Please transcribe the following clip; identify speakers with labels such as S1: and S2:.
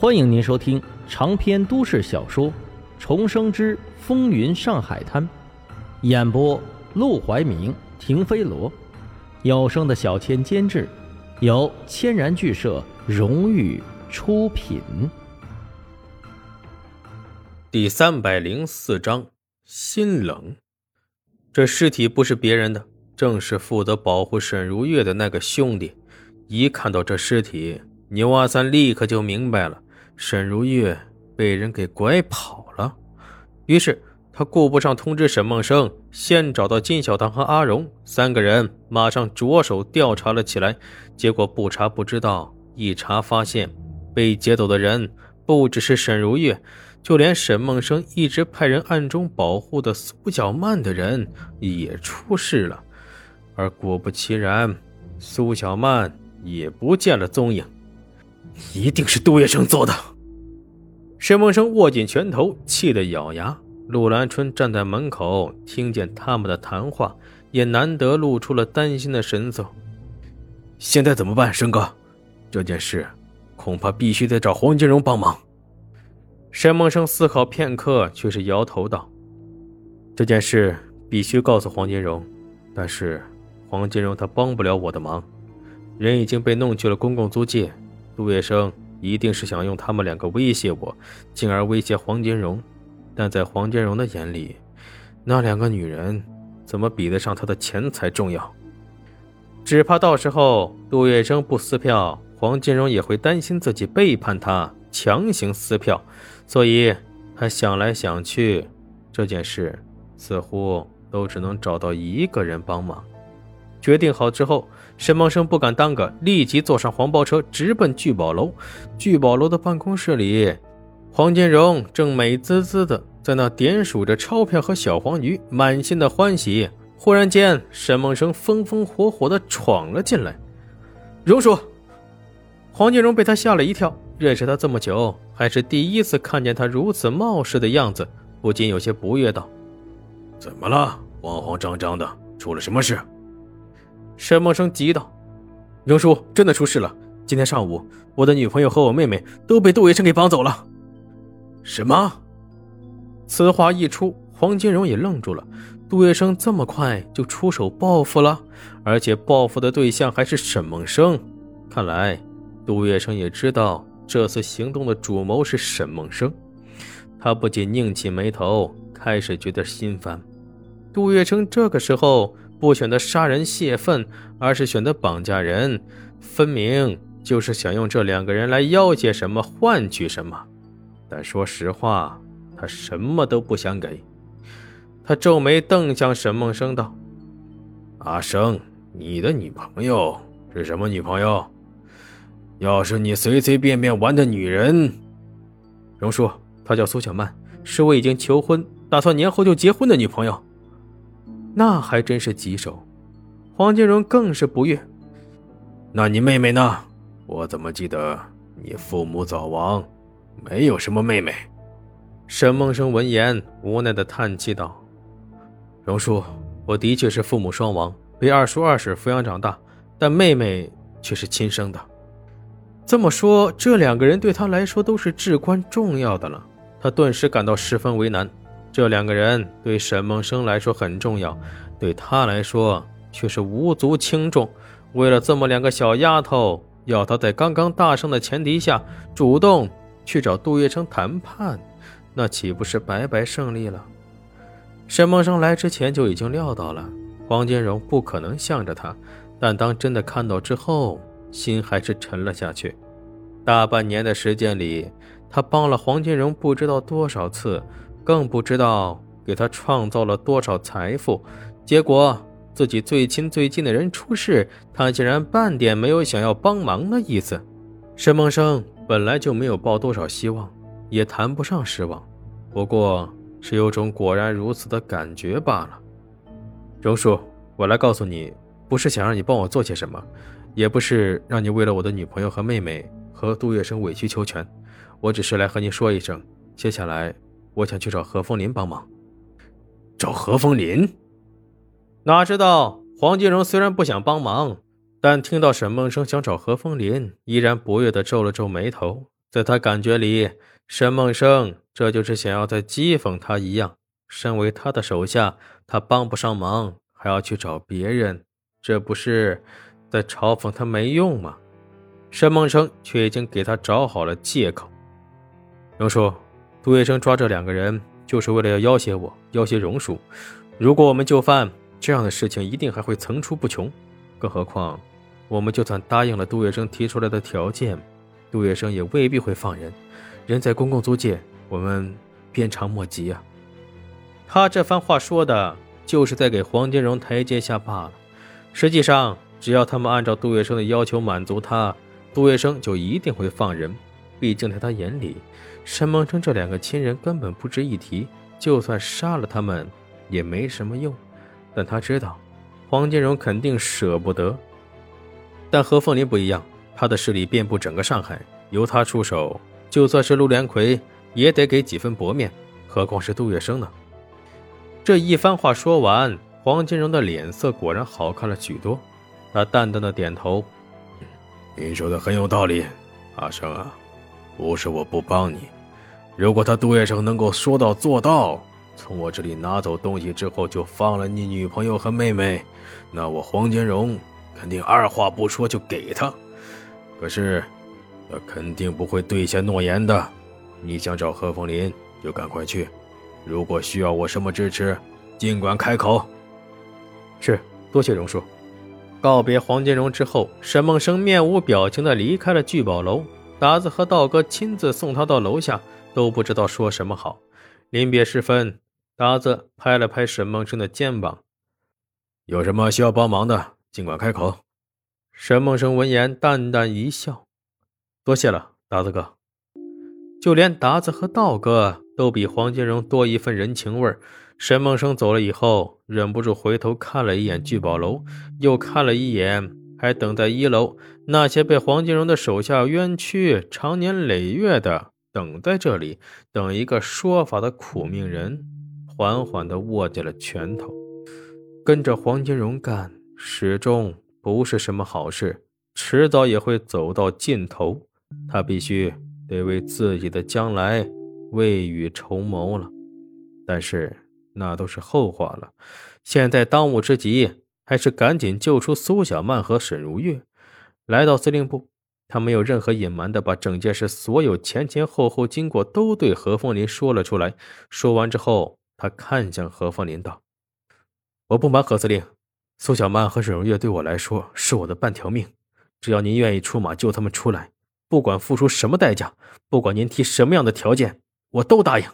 S1: 欢迎您收听长篇都市小说《重生之风云上海滩》，演播：陆怀明、停飞罗，有声的小千监制，由千然剧社荣誉出品。
S2: 第三百零四章，心冷。这尸体不是别人的，正是负责保护沈如月的那个兄弟。一看到这尸体，牛阿三立刻就明白了。沈如玉被人给拐跑了，于是他顾不上通知沈梦生，先找到金小棠和阿荣三个人，马上着手调查了起来。结果不查不知道，一查发现，被劫走的人不只是沈如玉，就连沈梦生一直派人暗中保护的苏小曼的人也出事了。而果不其然，苏小曼也不见了踪影。一定是杜月笙做的。沈梦生握紧拳头，气得咬牙。陆兰春站在门口，听见他们的谈话，也难得露出了担心的神色。现在怎么办，生哥？这件事恐怕必须得找黄金荣帮忙。沈梦生思考片刻，却是摇头道：“这件事必须告诉黄金荣，但是黄金荣他帮不了我的忙，人已经被弄去了公共租界。”杜月笙一定是想用他们两个威胁我，进而威胁黄金荣。但在黄金荣的眼里，那两个女人怎么比得上他的钱财重要？只怕到时候杜月笙不撕票，黄金荣也会担心自己背叛他，强行撕票。所以，他想来想去，这件事似乎都只能找到一个人帮忙。决定好之后。沈梦生不敢耽搁，立即坐上黄包车，直奔聚宝楼。聚宝楼的办公室里，黄金荣正美滋滋的在那点数着钞票和小黄鱼，满心的欢喜。忽然间，沈梦生风风火火的闯了进来。荣叔，黄金荣被他吓了一跳，认识他这么久，还是第一次看见他如此冒失的样子，不禁有些不悦道：“
S3: 怎么了？慌慌张张的，出了什么事？”
S2: 沈梦生急道：“荣叔，真的出事了！今天上午，我的女朋友和我妹妹都被杜月笙给绑走了。”
S3: 什么？
S2: 此话一出，黄金荣也愣住了。杜月笙这么快就出手报复了，而且报复的对象还是沈梦生。看来，杜月笙也知道这次行动的主谋是沈梦生。他不仅拧起眉头，开始觉得心烦。杜月笙这个时候。不选择杀人泄愤，而是选择绑架人，分明就是想用这两个人来要挟什么，换取什么。但说实话，他什么都不想给。他皱眉瞪向沈梦生道：“
S3: 阿生，你的女朋友是什么女朋友？要是你随随便便玩的女人，
S2: 荣叔，她叫苏小曼，是我已经求婚，打算年后就结婚的女朋友。”那还真是棘手，黄金荣更是不悦。
S3: 那你妹妹呢？我怎么记得你父母早亡，没有什么妹妹？
S2: 沈梦生闻言无奈的叹气道：“荣叔，我的确是父母双亡，被二叔二婶抚养长大，但妹妹却是亲生的。这么说，这两个人对他来说都是至关重要的了。他顿时感到十分为难。”这两个人对沈梦生来说很重要，对他来说却是无足轻重。为了这么两个小丫头，要他在刚刚大胜的前提下主动去找杜月笙谈判，那岂不是白白胜利了？沈梦生来之前就已经料到了黄金荣不可能向着他，但当真的看到之后，心还是沉了下去。大半年的时间里，他帮了黄金荣不知道多少次。更不知道给他创造了多少财富，结果自己最亲最近的人出事，他竟然半点没有想要帮忙的意思。沈梦生本来就没有抱多少希望，也谈不上失望，不过是有种果然如此的感觉罢了。荣叔，我来告诉你，不是想让你帮我做些什么，也不是让你为了我的女朋友和妹妹和杜月笙委曲求全，我只是来和你说一声，接下来。我想去找何风林帮忙。
S3: 找何风林？
S2: 哪知道黄金荣虽然不想帮忙，但听到沈梦生想找何风林，依然不悦的皱了皱眉头。在他感觉里，沈梦生这就是想要在讥讽他一样。身为他的手下，他帮不上忙，还要去找别人，这不是在嘲讽他没用吗？沈梦生却已经给他找好了借口。荣叔，杜月笙抓这两个人，就是为了要要挟我，要挟荣叔。如果我们就范，这样的事情一定还会层出不穷。更何况，我们就算答应了杜月笙提出来的条件。杜月笙也未必会放人，人在公共租界，我们鞭长莫及啊。他这番话说的，就是在给黄金荣台阶下罢了。实际上，只要他们按照杜月笙的要求满足他，杜月笙就一定会放人。毕竟在他眼里，沈梦生这两个亲人根本不值一提，就算杀了他们也没什么用。但他知道，黄金荣肯定舍不得。但何凤林不一样。他的势力遍布整个上海，由他出手，就算是陆连魁也得给几分薄面，何况是杜月笙呢？这一番话说完，黄金荣的脸色果然好看了许多。他淡淡的点头：“
S3: 您说的很有道理，阿生啊，不是我不帮你。如果他杜月笙能够说到做到，从我这里拿走东西之后就放了你女朋友和妹妹，那我黄金荣肯定二话不说就给他。”可是，他肯定不会兑现诺言的。你想找何凤林，就赶快去。如果需要我什么支持，尽管开口。
S2: 是，多谢荣叔。告别黄金荣之后，沈梦生面无表情地离开了聚宝楼。达子和道哥亲自送他到楼下，都不知道说什么好。临别时分，达子拍了拍沈梦生的肩膀：“
S3: 有什么需要帮忙的，尽管开口。”
S2: 沈梦生闻言淡淡一笑：“多谢了，达子哥。”就连达子和道哥都比黄金荣多一份人情味儿。沈梦生走了以后，忍不住回头看了一眼聚宝楼，又看了一眼还等在一楼那些被黄金荣的手下冤屈、长年累月的等在这里等一个说法的苦命人，缓缓地握紧了拳头。跟着黄金荣干，始终。不是什么好事，迟早也会走到尽头。他必须得为自己的将来未雨绸缪了。但是那都是后话了。现在当务之急还是赶紧救出苏小曼和沈如月。来到司令部，他没有任何隐瞒的把整件事所有前前后后经过都对何凤林说了出来。说完之后，他看向何凤林道：“我不瞒何司令。”苏小曼和沈如月对我来说是我的半条命，只要您愿意出马救他们出来，不管付出什么代价，不管您提什么样的条件，我都答应。